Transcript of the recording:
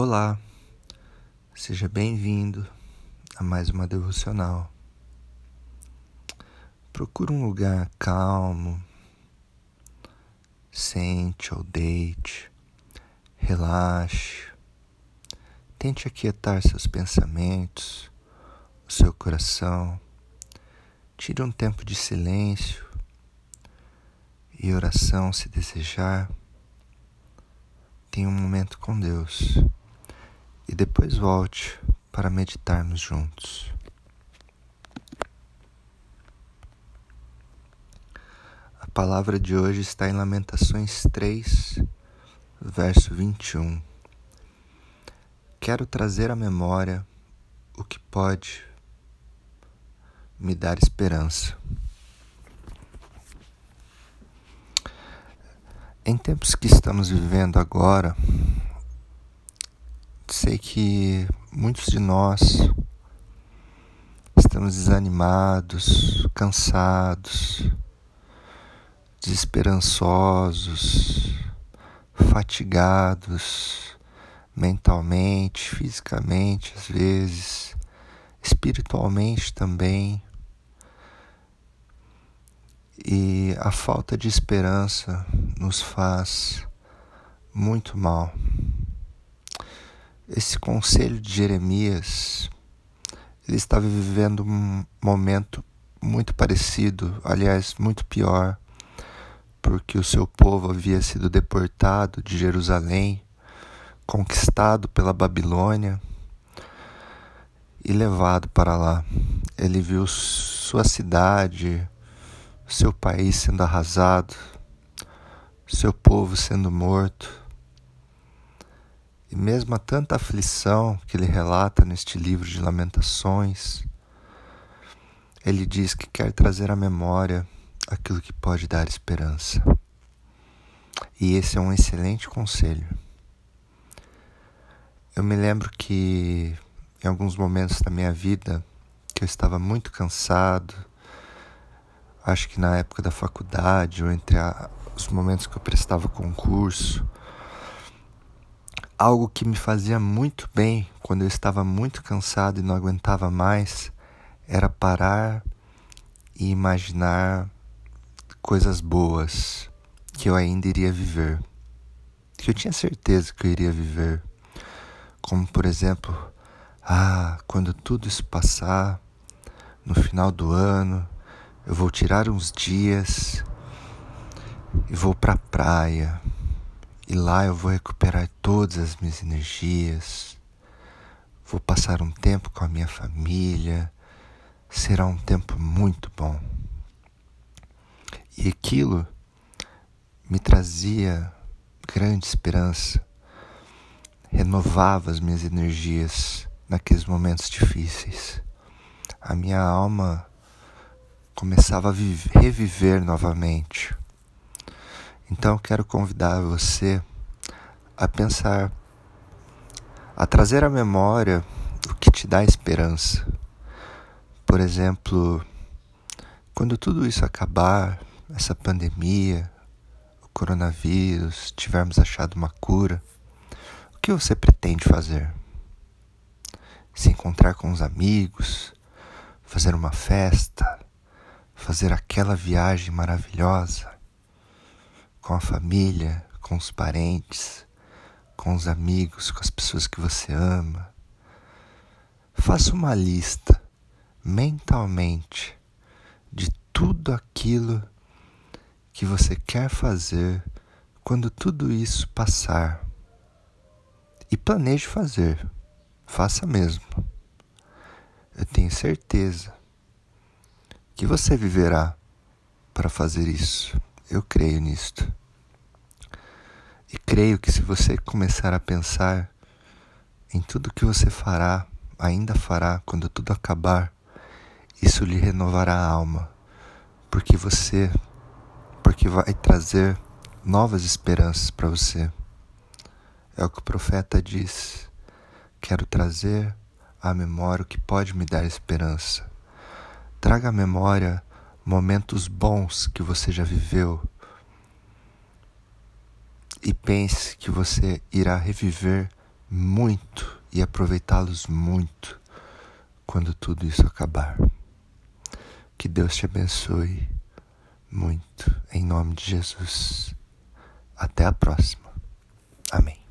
Olá, seja bem-vindo a mais uma devocional. Procure um lugar calmo, sente ou deite, relaxe, tente aquietar seus pensamentos, o seu coração, tire um tempo de silêncio e oração se desejar. Tenha um momento com Deus e depois volte para meditarmos juntos. A palavra de hoje está em Lamentações 3, verso 21. Quero trazer à memória o que pode me dar esperança. Em tempos que estamos vivendo agora, sei que muitos de nós estamos desanimados, cansados, desesperançosos, fatigados mentalmente, fisicamente, às vezes, espiritualmente também. E a falta de esperança nos faz muito mal. Esse conselho de Jeremias, ele estava vivendo um momento muito parecido, aliás, muito pior, porque o seu povo havia sido deportado de Jerusalém, conquistado pela Babilônia e levado para lá. Ele viu sua cidade, seu país sendo arrasado, seu povo sendo morto e mesmo a tanta aflição que ele relata neste livro de Lamentações, ele diz que quer trazer à memória aquilo que pode dar esperança. E esse é um excelente conselho. Eu me lembro que em alguns momentos da minha vida que eu estava muito cansado, acho que na época da faculdade ou entre a, os momentos que eu prestava concurso, Algo que me fazia muito bem quando eu estava muito cansado e não aguentava mais era parar e imaginar coisas boas que eu ainda iria viver, que eu tinha certeza que eu iria viver. Como, por exemplo, ah, quando tudo isso passar, no final do ano, eu vou tirar uns dias e vou para a praia e lá eu vou recuperar todas as minhas energias, vou passar um tempo com a minha família, será um tempo muito bom. E aquilo me trazia grande esperança, renovava as minhas energias naqueles momentos difíceis. A minha alma começava a viver, reviver novamente. Então eu quero convidar você a pensar, a trazer à memória o que te dá esperança. Por exemplo, quando tudo isso acabar, essa pandemia, o coronavírus, tivermos achado uma cura, o que você pretende fazer? Se encontrar com os amigos, fazer uma festa, fazer aquela viagem maravilhosa? Com a família, com os parentes, com os amigos, com as pessoas que você ama. Faça uma lista mentalmente de tudo aquilo que você quer fazer quando tudo isso passar. E planeje fazer. Faça mesmo. Eu tenho certeza que você viverá para fazer isso. Eu creio nisto. E creio que se você começar a pensar em tudo que você fará, ainda fará quando tudo acabar, isso lhe renovará a alma, porque você porque vai trazer novas esperanças para você. É o que o profeta diz. Quero trazer à memória o que pode me dar esperança. Traga à memória momentos bons que você já viveu e pense que você irá reviver muito e aproveitá-los muito quando tudo isso acabar. Que Deus te abençoe muito, em nome de Jesus. Até a próxima. Amém.